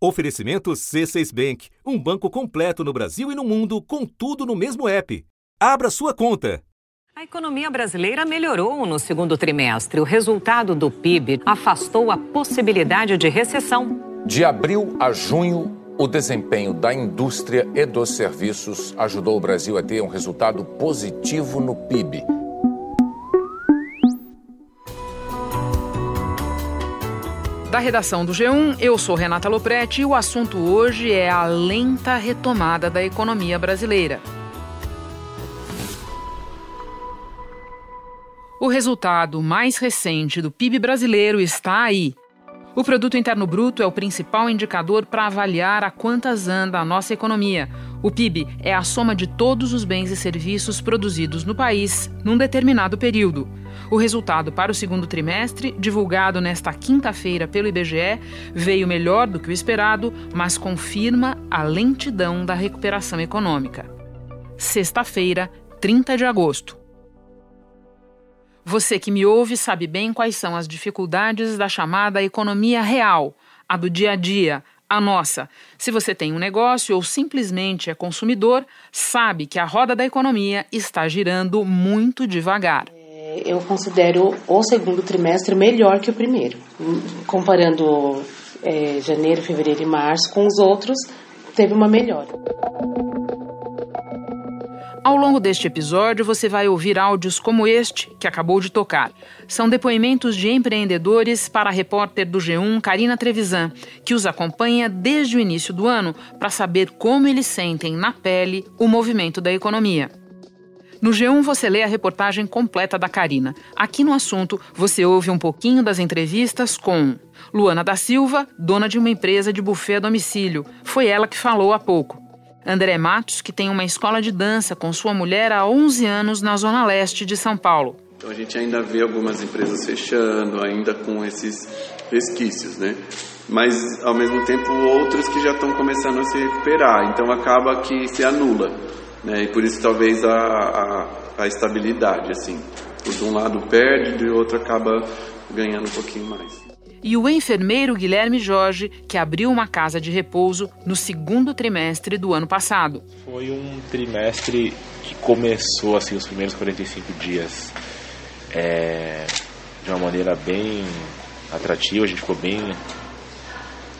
Oferecimento C6 Bank, um banco completo no Brasil e no mundo, com tudo no mesmo app. Abra sua conta. A economia brasileira melhorou no segundo trimestre. O resultado do PIB afastou a possibilidade de recessão. De abril a junho, o desempenho da indústria e dos serviços ajudou o Brasil a ter um resultado positivo no PIB. Da redação do G1, eu sou Renata Loprete e o assunto hoje é a lenta retomada da economia brasileira. O resultado mais recente do PIB brasileiro está aí. O produto interno bruto é o principal indicador para avaliar a quantas anda a nossa economia. O PIB é a soma de todos os bens e serviços produzidos no país num determinado período. O resultado para o segundo trimestre, divulgado nesta quinta-feira pelo IBGE, veio melhor do que o esperado, mas confirma a lentidão da recuperação econômica. Sexta-feira, 30 de agosto. Você que me ouve sabe bem quais são as dificuldades da chamada economia real, a do dia a dia, a nossa. Se você tem um negócio ou simplesmente é consumidor, sabe que a roda da economia está girando muito devagar eu considero o segundo trimestre melhor que o primeiro. Comparando é, janeiro, fevereiro e março com os outros, teve uma melhora. Ao longo deste episódio, você vai ouvir áudios como este que acabou de tocar. São depoimentos de empreendedores para a repórter do G1, Karina Trevisan, que os acompanha desde o início do ano para saber como eles sentem na pele o movimento da economia. No G1 você lê a reportagem completa da Karina. Aqui no assunto você ouve um pouquinho das entrevistas com Luana da Silva, dona de uma empresa de buffet a domicílio. Foi ela que falou há pouco. André Matos, que tem uma escola de dança com sua mulher há 11 anos na zona leste de São Paulo. Então a gente ainda vê algumas empresas fechando, ainda com esses resquícios, né? Mas ao mesmo tempo outras que já estão começando a se recuperar, então acaba que se anula. Né? E por isso talvez a, a, a estabilidade, assim. Por de um lado perde, de outro acaba ganhando um pouquinho mais. E o enfermeiro Guilherme Jorge, que abriu uma casa de repouso no segundo trimestre do ano passado. Foi um trimestre que começou assim os primeiros 45 dias é, de uma maneira bem atrativa, a gente ficou bem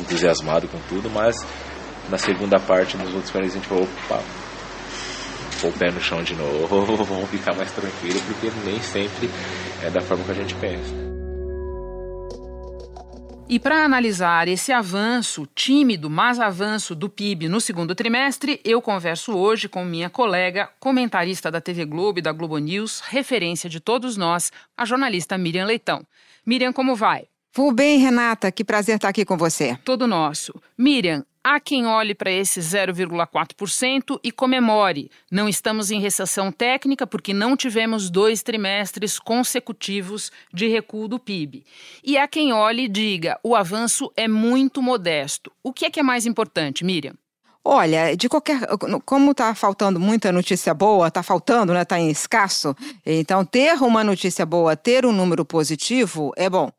entusiasmado com tudo, mas na segunda parte, nos outros 45 a gente falou, opa, pôr o pé no chão de novo, vamos ficar mais tranquilo, porque nem sempre é da forma que a gente pensa. E para analisar esse avanço, tímido, mas avanço do PIB no segundo trimestre, eu converso hoje com minha colega, comentarista da TV Globo e da Globo News, referência de todos nós, a jornalista Miriam Leitão. Miriam, como vai? Vou bem, Renata. Que prazer estar aqui com você. Todo nosso. Miriam, Há quem olhe para esse 0,4% e comemore. Não estamos em recessão técnica porque não tivemos dois trimestres consecutivos de recuo do PIB. E há quem olhe e diga: o avanço é muito modesto. O que é que é mais importante, Miriam? Olha, de qualquer. Como está faltando muita notícia boa, está faltando, né? Está em escasso. Então, ter uma notícia boa, ter um número positivo é bom.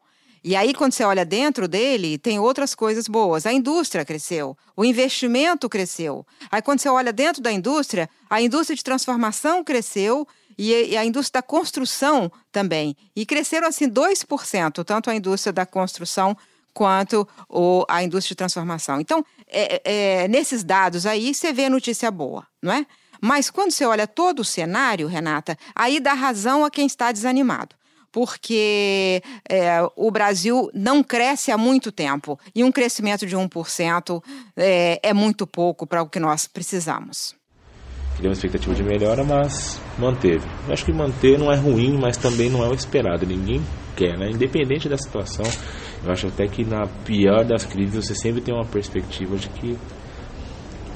E aí, quando você olha dentro dele, tem outras coisas boas. A indústria cresceu, o investimento cresceu. Aí, quando você olha dentro da indústria, a indústria de transformação cresceu e a indústria da construção também. E cresceram assim 2%, tanto a indústria da construção quanto o, a indústria de transformação. Então, é, é, nesses dados aí, você vê notícia boa, não é? Mas quando você olha todo o cenário, Renata, aí dá razão a quem está desanimado porque é, o Brasil não cresce há muito tempo e um crescimento de 1% é, é muito pouco para o que nós precisamos. Criou uma expectativa de melhora, mas manteve. Eu acho que manter não é ruim, mas também não é o esperado. Ninguém quer, né? Independente da situação, eu acho até que na pior das crises você sempre tem uma perspectiva de que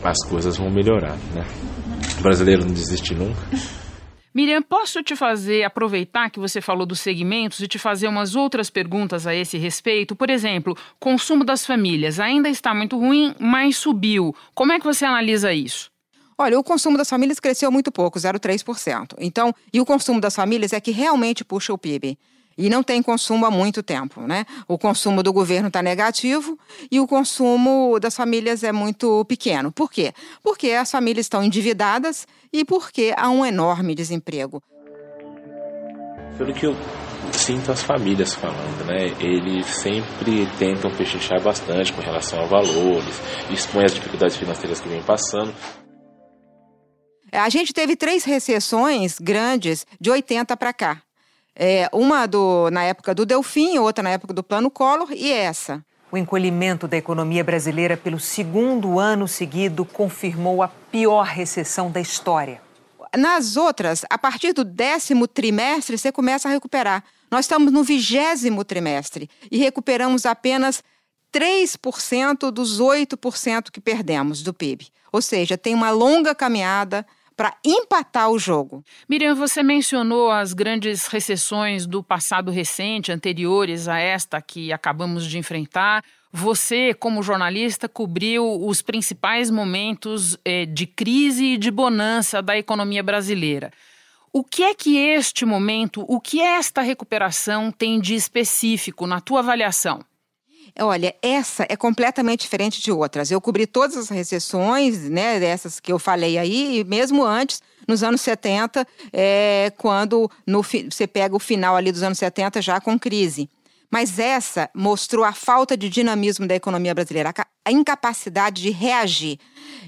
as coisas vão melhorar, né? O brasileiro não desiste nunca. Miriam, posso te fazer aproveitar que você falou dos segmentos e te fazer umas outras perguntas a esse respeito? Por exemplo, consumo das famílias ainda está muito ruim, mas subiu. Como é que você analisa isso? Olha, o consumo das famílias cresceu muito pouco, 0,3%. Então, e o consumo das famílias é que realmente puxa o PIB. E não tem consumo há muito tempo, né? O consumo do governo está negativo e o consumo das famílias é muito pequeno. Por quê? Porque as famílias estão endividadas e porque há um enorme desemprego. Pelo que eu sinto as famílias falando, né? Eles sempre tentam pechinchar bastante com relação a valores, expõem as dificuldades financeiras que vem passando. A gente teve três recessões grandes de 80 para cá. É, uma do, na época do Delfim, outra na época do Plano Collor e essa. O encolhimento da economia brasileira pelo segundo ano seguido confirmou a pior recessão da história. Nas outras, a partir do décimo trimestre, você começa a recuperar. Nós estamos no vigésimo trimestre e recuperamos apenas 3% dos 8% que perdemos do PIB. Ou seja, tem uma longa caminhada para empatar o jogo. Miriam, você mencionou as grandes recessões do passado recente, anteriores a esta que acabamos de enfrentar. Você, como jornalista, cobriu os principais momentos eh, de crise e de bonança da economia brasileira. O que é que este momento, o que esta recuperação tem de específico na tua avaliação? Olha, essa é completamente diferente de outras. Eu cobri todas as recessões, né, dessas que eu falei aí, e mesmo antes, nos anos 70, é, quando no, você pega o final ali dos anos 70 já com crise. Mas essa mostrou a falta de dinamismo da economia brasileira, a incapacidade de reagir.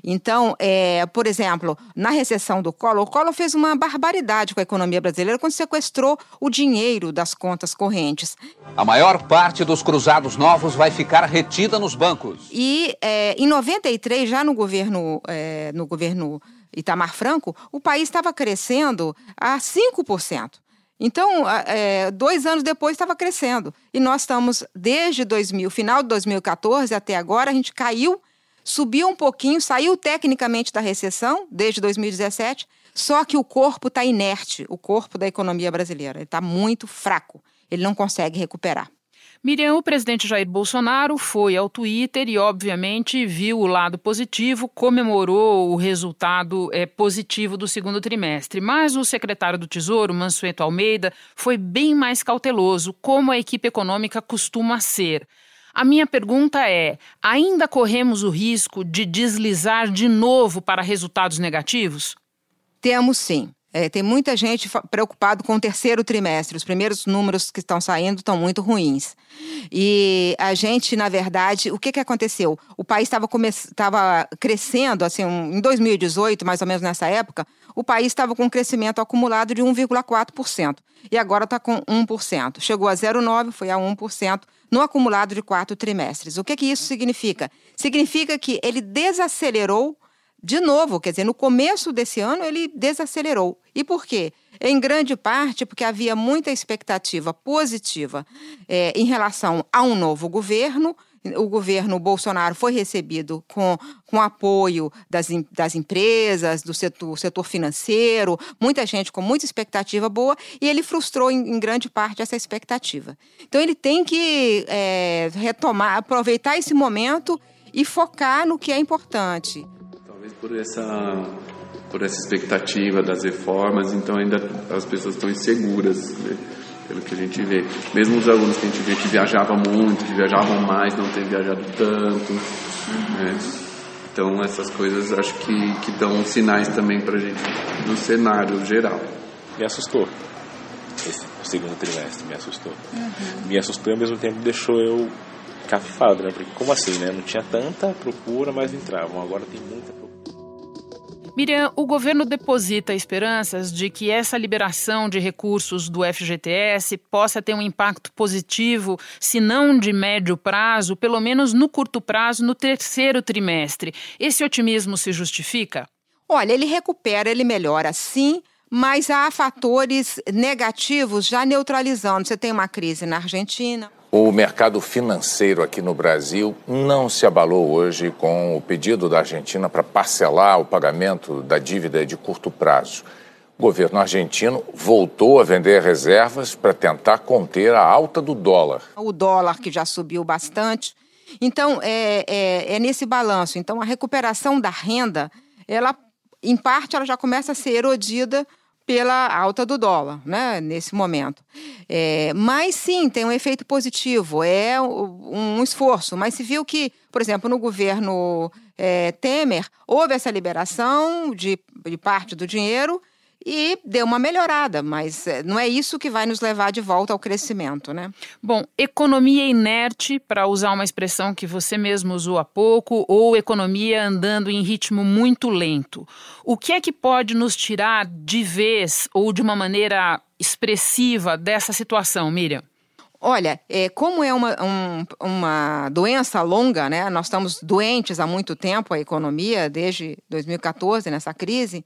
Então, é, por exemplo, na recessão do Collor, o Collor fez uma barbaridade com a economia brasileira quando sequestrou o dinheiro das contas correntes. A maior parte dos cruzados novos vai ficar retida nos bancos. E é, em 93, já no governo, é, no governo Itamar Franco, o país estava crescendo a 5%. Então, é, dois anos depois estava crescendo. E nós estamos, desde 2000, final de 2014 até agora, a gente caiu, subiu um pouquinho, saiu tecnicamente da recessão, desde 2017, só que o corpo está inerte, o corpo da economia brasileira. Ele está muito fraco, ele não consegue recuperar. Miriam, o presidente Jair Bolsonaro foi ao Twitter e, obviamente, viu o lado positivo, comemorou o resultado é, positivo do segundo trimestre. Mas o secretário do Tesouro, Mansueto Almeida, foi bem mais cauteloso, como a equipe econômica costuma ser. A minha pergunta é: ainda corremos o risco de deslizar de novo para resultados negativos? Temos sim. É, tem muita gente preocupado com o terceiro trimestre. Os primeiros números que estão saindo estão muito ruins. E a gente, na verdade, o que, que aconteceu? O país estava crescendo, assim, um, em 2018, mais ou menos nessa época, o país estava com um crescimento acumulado de 1,4%. E agora está com 1%. Chegou a 0,9%, foi a 1% no acumulado de quatro trimestres. O que, que isso significa? Significa que ele desacelerou de novo, quer dizer, no começo desse ano ele desacelerou. E por quê? Em grande parte porque havia muita expectativa positiva é, em relação a um novo governo. O governo Bolsonaro foi recebido com, com apoio das, das empresas, do setor, setor financeiro, muita gente com muita expectativa boa, e ele frustrou em, em grande parte essa expectativa. Então ele tem que é, retomar, aproveitar esse momento e focar no que é importante por essa por essa expectativa das reformas, então ainda as pessoas estão inseguras, né? pelo que a gente vê. Mesmo os alunos que a gente vê que viajavam muito, que viajavam mais, não têm viajado tanto. Né? Então essas coisas acho que, que dão sinais também para a gente no cenário geral. Me assustou esse segundo trimestre, me assustou. Uhum. Me assustou e ao mesmo tempo deixou eu cafifado, né? Porque como assim, né? Não tinha tanta procura, mas entravam. Agora tem muita procura. Miriam, o governo deposita esperanças de que essa liberação de recursos do FGTS possa ter um impacto positivo, se não de médio prazo, pelo menos no curto prazo, no terceiro trimestre. Esse otimismo se justifica? Olha, ele recupera, ele melhora sim, mas há fatores negativos já neutralizando. Você tem uma crise na Argentina, o mercado financeiro aqui no Brasil não se abalou hoje com o pedido da Argentina para parcelar o pagamento da dívida de curto prazo. O governo argentino voltou a vender reservas para tentar conter a alta do dólar. O dólar que já subiu bastante. Então, é, é, é nesse balanço. Então, a recuperação da renda, ela, em parte, ela já começa a ser erodida pela alta do dólar, né, nesse momento. É, mas sim, tem um efeito positivo, é um esforço. Mas se viu que, por exemplo, no governo é, Temer, houve essa liberação de, de parte do dinheiro e deu uma melhorada, mas eh, não é isso que vai nos levar de volta ao crescimento, né? Bom, economia inerte, para usar uma expressão que você mesmo usou há pouco, ou economia andando em ritmo muito lento. O que é que pode nos tirar de vez ou de uma maneira expressiva dessa situação, Miriam? Olha, é, como é uma, um, uma doença longa, né? Nós estamos doentes há muito tempo, a economia, desde 2014, nessa crise,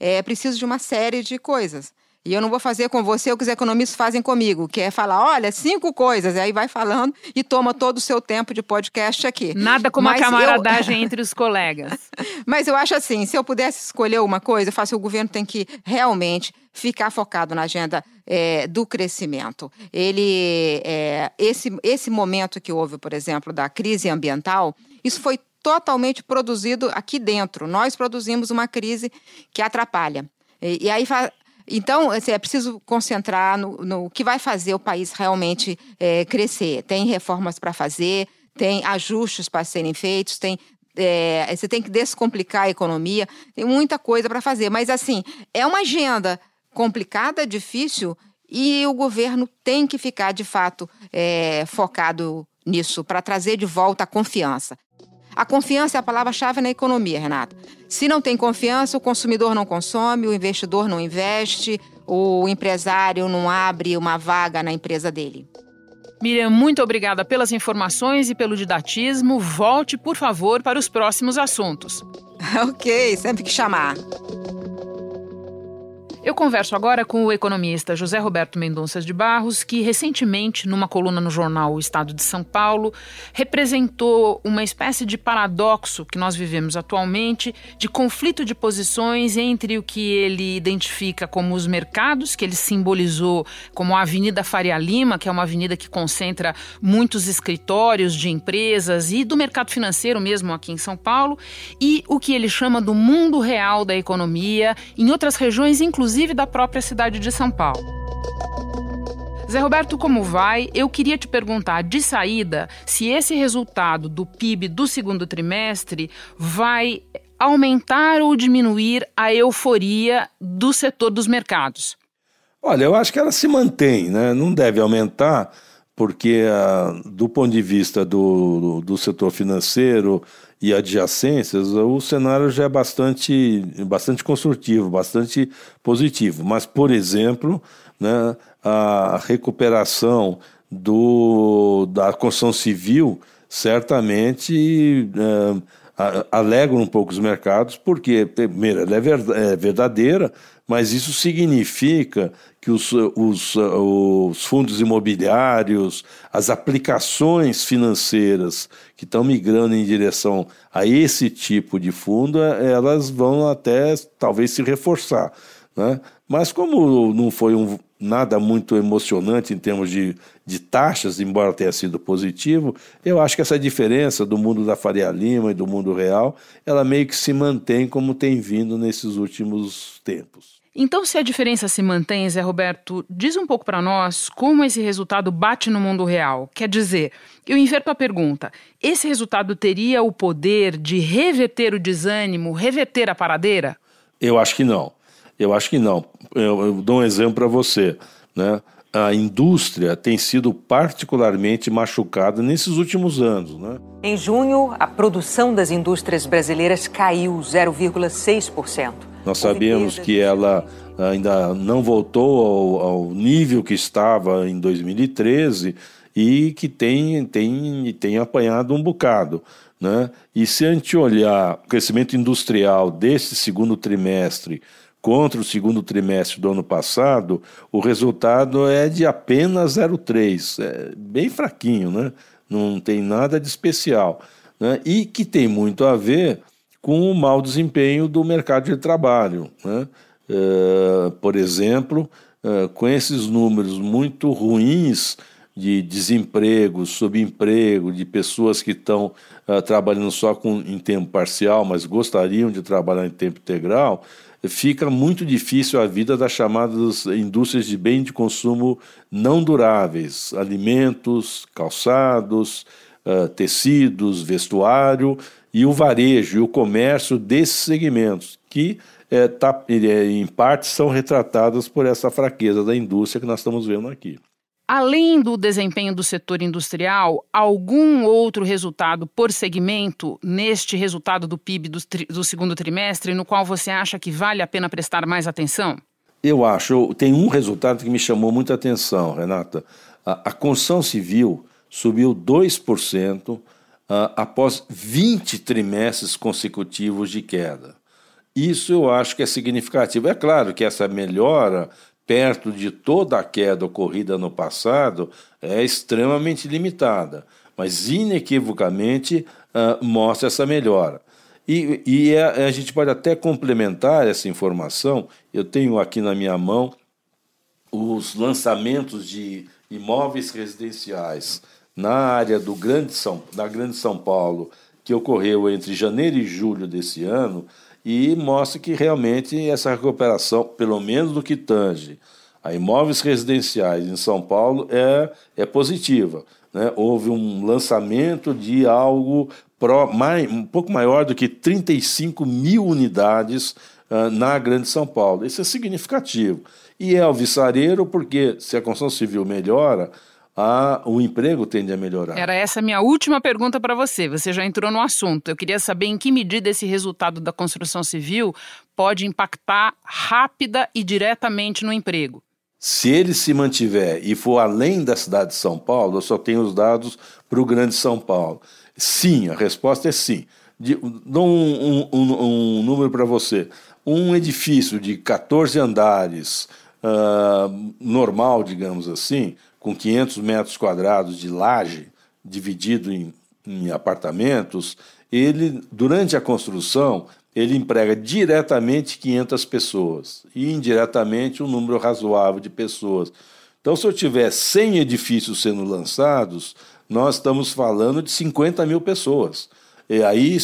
é preciso de uma série de coisas. E eu não vou fazer com você o que os economistas fazem comigo, que é falar, olha, cinco coisas, e aí vai falando e toma todo o seu tempo de podcast aqui. Nada como Mas a camaradagem eu... entre os colegas. Mas eu acho assim, se eu pudesse escolher uma coisa, eu faço o governo tem que realmente ficar focado na agenda é, do crescimento. Ele, é, esse, esse momento que houve, por exemplo, da crise ambiental, isso foi totalmente produzido aqui dentro. Nós produzimos uma crise que atrapalha. E, e aí então, assim, é preciso concentrar no, no, que vai fazer o país realmente é, crescer. Tem reformas para fazer, tem ajustes para serem feitos, tem é, você tem que descomplicar a economia, tem muita coisa para fazer. Mas, assim, é uma agenda complicada, difícil, e o governo tem que ficar, de fato, é, focado nisso, para trazer de volta a confiança. A confiança é a palavra-chave na economia, Renata. Se não tem confiança, o consumidor não consome, o investidor não investe, o empresário não abre uma vaga na empresa dele. Miriam, muito obrigada pelas informações e pelo didatismo. Volte, por favor, para os próximos assuntos. ok, sempre que chamar. Eu converso agora com o economista José Roberto Mendonça de Barros, que recentemente, numa coluna no jornal O Estado de São Paulo, representou uma espécie de paradoxo que nós vivemos atualmente, de conflito de posições entre o que ele identifica como os mercados, que ele simbolizou como a Avenida Faria Lima, que é uma avenida que concentra muitos escritórios de empresas e do mercado financeiro mesmo aqui em São Paulo, e o que ele chama do mundo real da economia, em outras regiões, inclusive inclusive da própria cidade de São Paulo. Zé Roberto, como vai? Eu queria te perguntar de saída se esse resultado do PIB do segundo trimestre vai aumentar ou diminuir a euforia do setor dos mercados. Olha, eu acho que ela se mantém, né? Não deve aumentar, porque uh, do ponto de vista do, do, do setor financeiro e adjacências, o cenário já é bastante, bastante construtivo, bastante positivo. Mas, por exemplo, né, a recuperação do, da construção civil certamente é, alegra um pouco os mercados, porque, primeiro, ela é, é verdadeira, mas isso significa que os, os, os fundos imobiliários, as aplicações financeiras que estão migrando em direção a esse tipo de fundo, elas vão até talvez se reforçar. Né? Mas como não foi um, nada muito emocionante em termos de, de taxas, embora tenha sido positivo, eu acho que essa diferença do mundo da Faria Lima e do mundo real, ela meio que se mantém como tem vindo nesses últimos tempos. Então, se a diferença se mantém, Zé Roberto, diz um pouco para nós como esse resultado bate no mundo real. Quer dizer, eu inverto a pergunta: esse resultado teria o poder de reverter o desânimo, reverter a paradeira? Eu acho que não. Eu acho que não. Eu, eu dou um exemplo para você. Né? A indústria tem sido particularmente machucada nesses últimos anos. Né? Em junho, a produção das indústrias brasileiras caiu 0,6%. Nós sabemos que ela ainda não voltou ao, ao, nível que estava em 2013 e que tem, tem, tem apanhado um bocado. Né? E se a gente olhar o crescimento industrial desse segundo trimestre contra o segundo trimestre do ano passado, o resultado é de apenas 0,3. É bem fraquinho, né? não tem nada de especial. Né? E que tem muito a ver com o mau desempenho do mercado de trabalho. Né? Uh, por exemplo, uh, com esses números muito ruins de desemprego, subemprego, de pessoas que estão uh, trabalhando só com, em tempo parcial, mas gostariam de trabalhar em tempo integral, fica muito difícil a vida das chamadas indústrias de bem de consumo não duráveis, alimentos, calçados, tecidos, vestuário e o varejo e o comércio desses segmentos, que é, tá, em parte são retratadas por essa fraqueza da indústria que nós estamos vendo aqui. Além do desempenho do setor industrial, algum outro resultado por segmento neste resultado do PIB do, do, segundo trimestre no qual você acha que vale a pena prestar mais atenção? Eu acho. Tem um resultado que me chamou muita atenção, Renata. A, a construção civil subiu 2% uh, após 20 trimestres consecutivos de queda. Isso eu acho que é significativo. É claro que essa melhora perto de toda a queda ocorrida no passado, é extremamente limitada, mas inequivocamente uh, mostra essa melhora. E, e a, é, a, gente pode até complementar essa informação. Eu tenho aqui na minha mão os lançamentos de imóveis residenciais na área do Grande São, da Grande São Paulo, que ocorreu entre janeiro e julho desse ano, e mostra que realmente essa recuperação, pelo menos no que tange a imóveis residenciais em São Paulo, é, é positiva. Né? Houve um lançamento de algo pro, mais, um pouco maior do que 35 mil unidades uh, na Grande São Paulo. Isso é significativo. E é alvissareiro porque se a construção civil melhora, a, o emprego tende a melhorar. Era essa a minha última pergunta para você. Você já entrou no assunto. Eu queria saber em que medida esse resultado da construção civil pode impactar rápida e diretamente no emprego. Se ele se mantiver e for além da cidade de São Paulo, eu só tenho os dados para o Grande São Paulo. Sim, a resposta é sim. De, dou um, um, um, um número para você. Um edifício de 14 andares, uh, normal, digamos assim, com 500 metros quadrados de laje, dividido em, em apartamentos, ele, durante a construção, ele emprega diretamente 500 pessoas e indiretamente um número razoável de pessoas. Então, se eu tiver 100 edifícios sendo lançados, nós estamos falando de 50 mil pessoas. E aí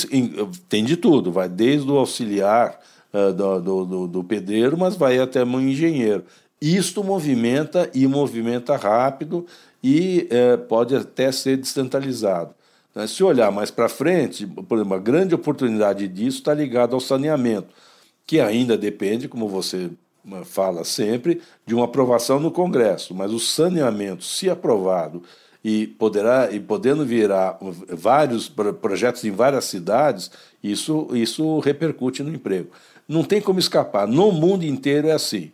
tem de tudo, vai desde o auxiliar uh, do, do, do, pedreiro, mas vai até um engenheiro. Isto movimenta e movimenta rápido e é, pode até ser descentralizado. Né? Se olhar mais para frente, por exemplo, uma grande oportunidade disso está ligada ao saneamento, que ainda depende, como você fala sempre, de uma aprovação no Congresso. Mas o saneamento, se aprovado e poderá e podendo virar vários projetos em várias cidades, isso isso repercute no emprego. Não tem como escapar. No mundo inteiro é assim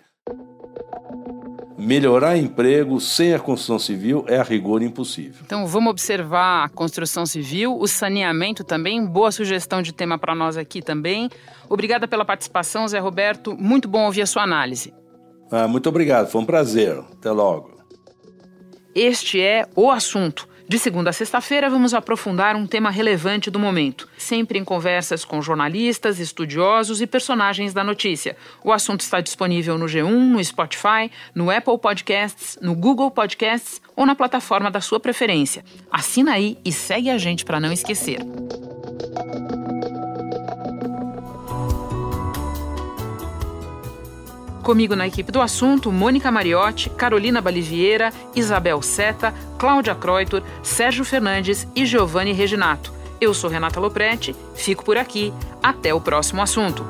melhorar emprego sem a construção civil é a rigor impossível. Então vamos observar a construção civil, o saneamento também. Boa sugestão de tema para nós aqui também. Obrigada pela participação, Zé Roberto. Muito bom ouvir a sua análise. Ah, muito obrigado, foi um prazer. Até logo. Este é o assunto de segunda a sexta-feira, vamos aprofundar um tema relevante do momento, sempre em conversas com jornalistas, estudiosos e personagens da notícia. O assunto está disponível no G1, no Spotify, no Apple Podcasts, no Google Podcasts ou na plataforma da sua preferência. Assina aí e segue a gente para não esquecer. Comigo na equipe do assunto, Mônica Mariotti, Carolina Baliviera, Isabel Seta, Cláudia Croitor, Sérgio Fernandes e Giovanni Reginato. Eu sou Renata Loprete, fico por aqui. Até o próximo assunto.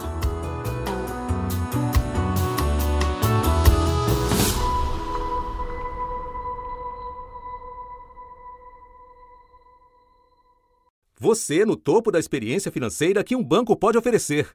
Você no topo da experiência financeira que um banco pode oferecer.